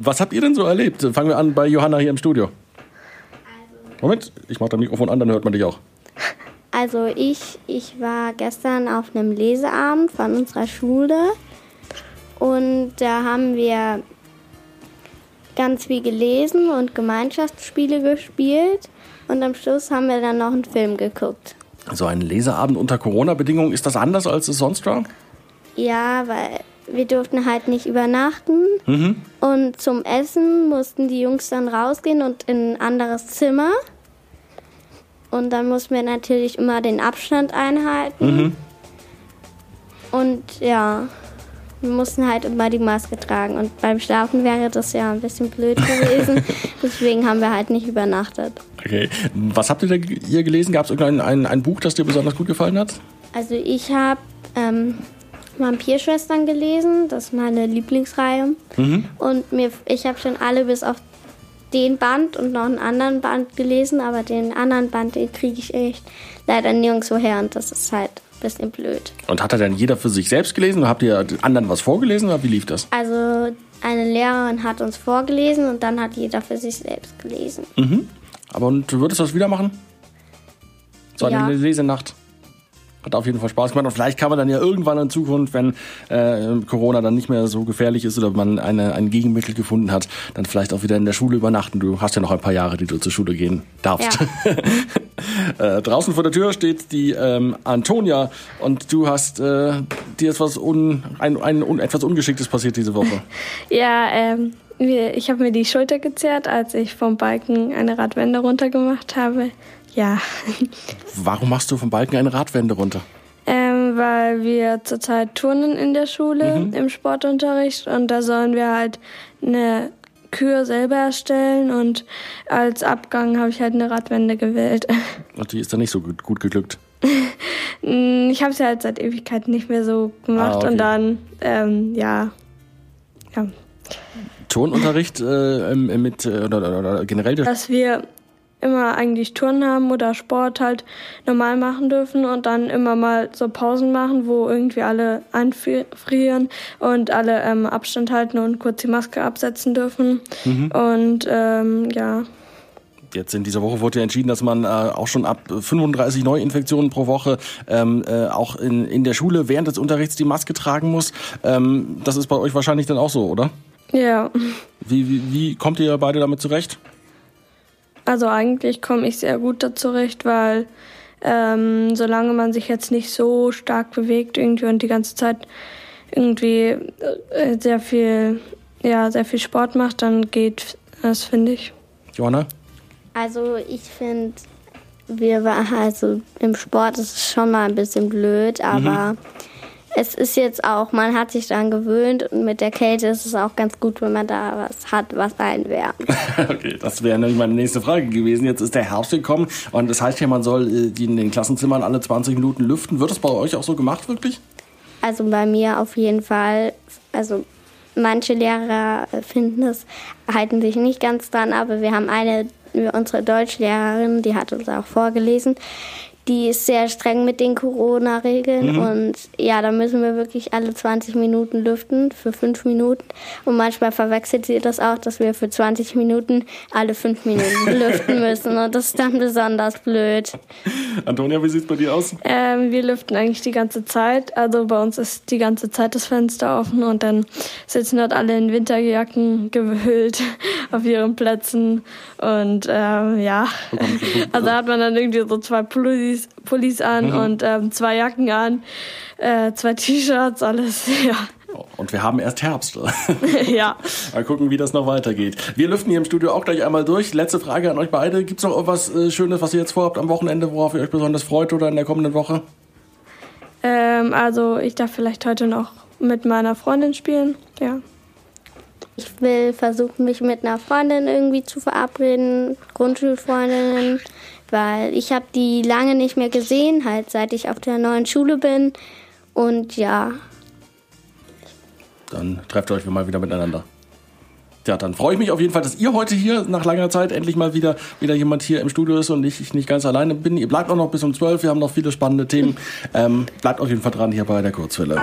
Was habt ihr denn so erlebt? Fangen wir an bei Johanna hier im Studio. Moment, ich mach das Mikrofon an, dann hört man dich auch. Also ich, ich war gestern auf einem Leseabend von unserer Schule und da haben wir ganz viel gelesen und Gemeinschaftsspiele gespielt und am Schluss haben wir dann noch einen Film geguckt. So ein Leseabend unter Corona-Bedingungen, ist das anders als es sonst war? Ja, weil wir durften halt nicht übernachten und zum Essen mussten die Jungs dann rausgehen und in ein anderes Zimmer. Und dann mussten wir natürlich immer den Abstand einhalten. Und ja, wir mussten halt immer die Maske tragen. Und beim Schlafen wäre das ja ein bisschen blöd gewesen. Deswegen haben wir halt nicht übernachtet. Okay. Was habt ihr da hier gelesen? Gab es irgendein ein, ein Buch, das dir besonders gut gefallen hat? Also ich habe ähm, Vampirschwestern gelesen, das ist meine Lieblingsreihe. Und mir, ich habe schon alle bis auf den Band und noch einen anderen Band gelesen, aber den anderen Band, den kriege ich echt leider nirgendwo her und das ist halt ein bisschen blöd. Und hat er dann jeder für sich selbst gelesen? Oder habt ihr den anderen was vorgelesen oder wie lief das? Also eine Lehrerin hat uns vorgelesen und dann hat jeder für sich selbst gelesen. Aber und du würdest das wieder machen? So eine Ja. Lesenacht. Hat auf jeden Fall Spaß gemacht. Und vielleicht kann man dann ja irgendwann in Zukunft, wenn äh, Corona dann nicht mehr so gefährlich ist oder man eine, ein Gegenmittel gefunden hat, dann vielleicht auch wieder in der Schule übernachten. Du hast ja noch ein paar Jahre, die du zur Schule gehen darfst. äh, draußen vor der Tür steht die ähm, Antonia und du hast äh, dir etwas, un, ein, ein, un, etwas Ungeschicktes passiert diese Woche. Ja, ähm, ich habe mir die Schulter gezerrt, als ich vom Balken eine Radwende runtergemacht habe. Ja, Warum machst du vom Balken eine Radwende runter? ähm, weil wir zurzeit turnen in der Schule im Sportunterricht und da sollen wir halt eine Kür selber erstellen und als Abgang habe ich halt eine Radwende gewählt. Und die ist dann nicht so gut, gut geglückt. Mm, ich habe es ja halt seit Ewigkeiten nicht mehr so gemacht Ah, okay. und dann, ähm, ja, ja, Turnunterricht äh, mit äh, oder, oder, oder generell dass wir immer eigentlich Turnen haben oder Sport halt normal machen dürfen und dann immer mal so Pausen machen, wo irgendwie alle einfrieren und alle ähm, Abstand halten und kurz die Maske absetzen dürfen. Und ähm, ja, Jetzt in dieser Woche wurde ja entschieden, dass man äh, auch schon ab 35 Neuinfektionen pro Woche ähm, äh, auch in, in der Schule während des Unterrichts die Maske tragen muss. Ähm, das ist bei euch wahrscheinlich dann auch so, oder? ja. Wie, wie, wie kommt ihr beide damit zurecht? Also eigentlich komme ich sehr gut da zurecht, weil ähm, solange man sich jetzt nicht so stark bewegt irgendwie und die ganze Zeit irgendwie äh, sehr viel, ja, sehr viel Sport macht, dann geht das, finde ich. Johanna? Also ich finde, wir waren also im Sport ist es schon mal ein bisschen blöd, aber es ist jetzt auch, man hat sich daran gewöhnt und mit der Kälte ist es auch ganz gut, wenn man da was hat, was einwärmt. Okay, das wäre nämlich meine nächste Frage gewesen. Jetzt ist der Herbst gekommen und das heißt ja, man soll äh, die in den Klassenzimmern alle 20 Minuten lüften. Wird das bei euch auch so gemacht, wirklich? Also bei mir auf jeden Fall, also manche Lehrer finden es, halten sich nicht ganz dran, aber wir haben eine, unsere Deutschlehrerin, die hat uns auch vorgelesen, die ist sehr streng mit den Corona-Regeln und ja, da müssen wir wirklich alle 20 Minuten lüften für fünf Minuten und manchmal verwechselt sie das auch, dass wir für 20 Minuten alle fünf Minuten lüften müssen und das ist dann besonders blöd. Antonia, wie sieht's bei dir aus? Ähm, wir lüften eigentlich die ganze Zeit. Also bei uns ist die ganze Zeit das Fenster offen und dann sitzen dort alle in Winterjacken gehüllt auf ihren Plätzen. Und ähm, ja, also hat man dann irgendwie so zwei Pullis, Pullis an und ähm, zwei Jacken an, äh, zwei T-Shirts, alles. Ja. Und wir haben erst Herbst. ja. Mal gucken, wie das noch weitergeht. Wir lüften hier im Studio auch gleich einmal durch. Letzte Frage an euch beide. Gibt's noch irgendwas äh, Schönes, was ihr jetzt vorhabt am Wochenende, worauf ihr euch besonders freut oder in der kommenden Woche? Ähm, also ich darf vielleicht heute noch mit meiner Freundin spielen. Ja. Ich will versuchen, mich mit einer Freundin irgendwie zu verabreden, Grundschulfreundinnen, weil ich habe die lange nicht mehr gesehen, halt seit ich auf der neuen Schule bin. Und ja, Dann trefft ihr euch mal wieder miteinander. Ja, dann freue ich mich auf jeden Fall, dass ihr heute hier nach langer Zeit endlich mal wieder, wieder jemand hier im Studio ist und ich, ich nicht ganz alleine bin. Ihr bleibt auch noch bis um 12. Wir haben noch viele spannende Themen. Ähm, bleibt auf jeden Fall dran hier bei der Kurzwelle.